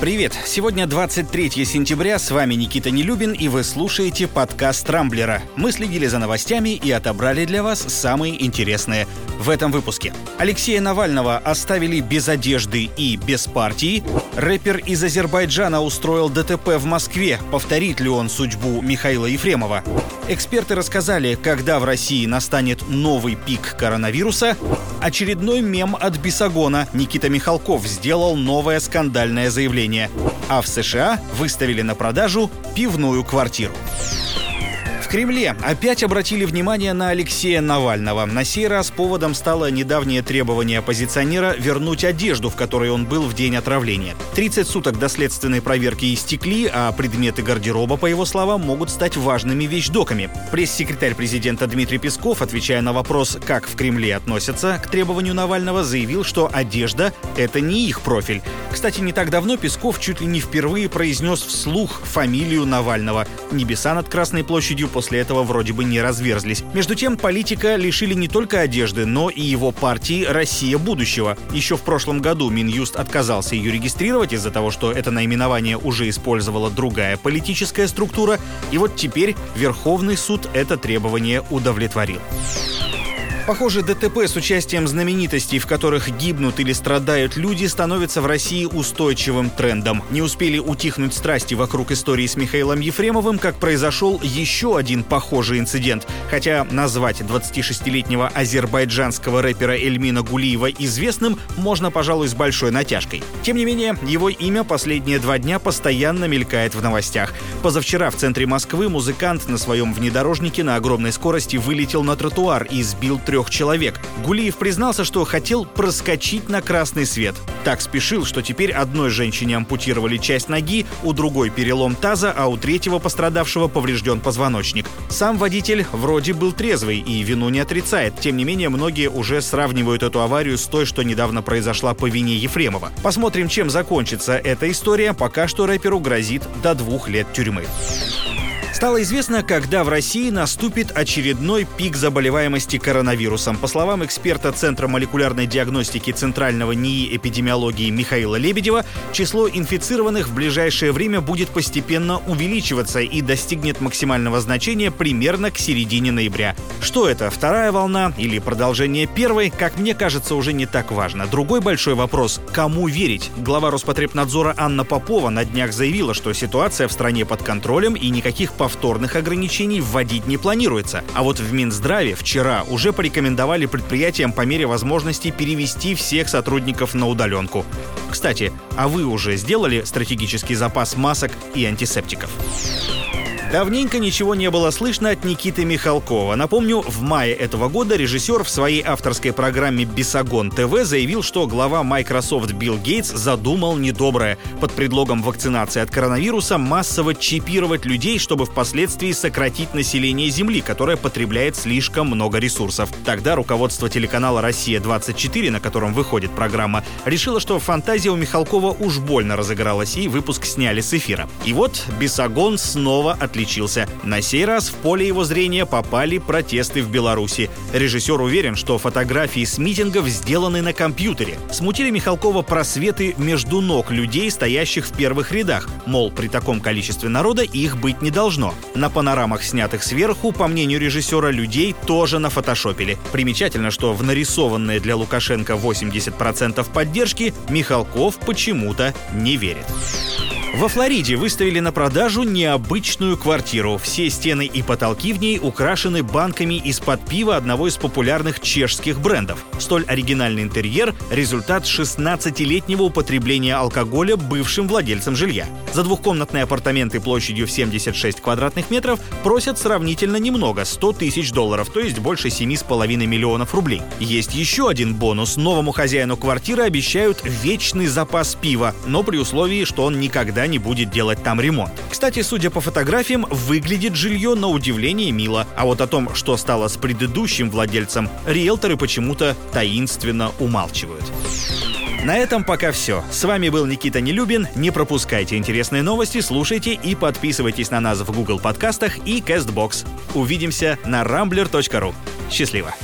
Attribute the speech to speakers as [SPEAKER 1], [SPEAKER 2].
[SPEAKER 1] Привет! Сегодня 23 сентября, с вами Никита Нелюбин, и вы слушаете подкаст «Трамблера». Мы следили за новостями и отобрали для вас самые интересные в этом выпуске. Алексея Навального оставили без одежды и без партии. Рэпер из Азербайджана устроил ДТП в Москве. Повторит ли он судьбу Михаила Ефремова? Эксперты рассказали, когда в России настанет новый пик коронавируса. Очередной мем от Бесогона. Никита Михалков сделал новое скандальное заявление населения. А в США выставили на продажу пивную квартиру. Кремле опять обратили внимание на Алексея Навального. На сей раз поводом стало недавнее требование оппозиционера вернуть одежду, в которой он был в день отравления. 30 суток до следственной проверки истекли, а предметы гардероба, по его словам, могут стать важными вещдоками. Пресс-секретарь президента Дмитрий Песков, отвечая на вопрос, как в Кремле относятся к требованию Навального, заявил, что одежда — это не их профиль. Кстати, не так давно Песков чуть ли не впервые произнес вслух фамилию Навального. Небеса над Красной площадью после этого вроде бы не разверзлись. Между тем, политика лишили не только одежды, но и его партии «Россия будущего». Еще в прошлом году Минюст отказался ее регистрировать из-за того, что это наименование уже использовала другая политическая структура, и вот теперь Верховный суд это требование удовлетворил. Похоже, ДТП с участием знаменитостей, в которых гибнут или страдают люди, становится в России устойчивым трендом. Не успели утихнуть страсти вокруг истории с Михаилом Ефремовым, как произошел еще один похожий инцидент. Хотя назвать 26-летнего азербайджанского рэпера Эльмина Гулиева известным можно, пожалуй, с большой натяжкой. Тем не менее, его имя последние два дня постоянно мелькает в новостях. Позавчера в центре Москвы музыкант на своем внедорожнике на огромной скорости вылетел на тротуар и сбил трех человек. Гулиев признался, что хотел проскочить на красный свет. Так спешил, что теперь одной женщине ампутировали часть ноги, у другой перелом таза, а у третьего пострадавшего поврежден позвоночник. Сам водитель вроде был трезвый и вину не отрицает. Тем не менее, многие уже сравнивают эту аварию с той, что недавно произошла по вине Ефремова. Посмотрим, чем закончится эта история. Пока что рэперу грозит до двух лет тюрьмы. Стало известно, когда в России наступит очередной пик заболеваемости коронавирусом. По словам эксперта Центра молекулярной диагностики Центрального НИИ эпидемиологии Михаила Лебедева, число инфицированных в ближайшее время будет постепенно увеличиваться и достигнет максимального значения примерно к середине ноября. Что это, вторая волна или продолжение первой, как мне кажется, уже не так важно. Другой большой вопрос – кому верить? Глава Роспотребнадзора Анна Попова на днях заявила, что ситуация в стране под контролем и никаких повторов повторных ограничений вводить не планируется. А вот в Минздраве вчера уже порекомендовали предприятиям по мере возможности перевести всех сотрудников на удаленку. Кстати, а вы уже сделали стратегический запас масок и антисептиков? Давненько ничего не было слышно от Никиты Михалкова. Напомню, в мае этого года режиссер в своей авторской программе «Бесогон ТВ» заявил, что глава Microsoft Билл Гейтс задумал недоброе. Под предлогом вакцинации от коронавируса массово чипировать людей, чтобы впоследствии сократить население Земли, которое потребляет слишком много ресурсов. Тогда руководство телеканала «Россия-24», на котором выходит программа, решило, что фантазия у Михалкова уж больно разыгралась, и выпуск сняли с эфира. И вот Бесогон снова отличился отличился. На сей раз в поле его зрения попали протесты в Беларуси. Режиссер уверен, что фотографии с митингов сделаны на компьютере. Смутили Михалкова просветы между ног людей, стоящих в первых рядах. Мол, при таком количестве народа их быть не должно. На панорамах, снятых сверху, по мнению режиссера, людей тоже нафотошопили. Примечательно, что в нарисованные для Лукашенко 80% поддержки Михалков почему-то не верит. Во Флориде выставили на продажу необычную квартиру. Все стены и потолки в ней украшены банками из-под пива одного из популярных чешских брендов. Столь оригинальный интерьер – результат 16-летнего употребления алкоголя бывшим владельцем жилья. За двухкомнатные апартаменты площадью в 76 квадратных метров просят сравнительно немного – 100 тысяч долларов, то есть больше 7,5 миллионов рублей. Есть еще один бонус. Новому хозяину квартиры обещают вечный запас пива, но при условии, что он никогда не будет делать там ремонт. Кстати, судя по фотографиям, выглядит жилье на удивление мило. А вот о том, что стало с предыдущим владельцем, риэлторы почему-то таинственно умалчивают. На этом пока все. С вами был Никита Нелюбин. Не пропускайте интересные новости, слушайте и подписывайтесь на нас в Google подкастах и CastBox. Увидимся на rambler.ru. Счастливо!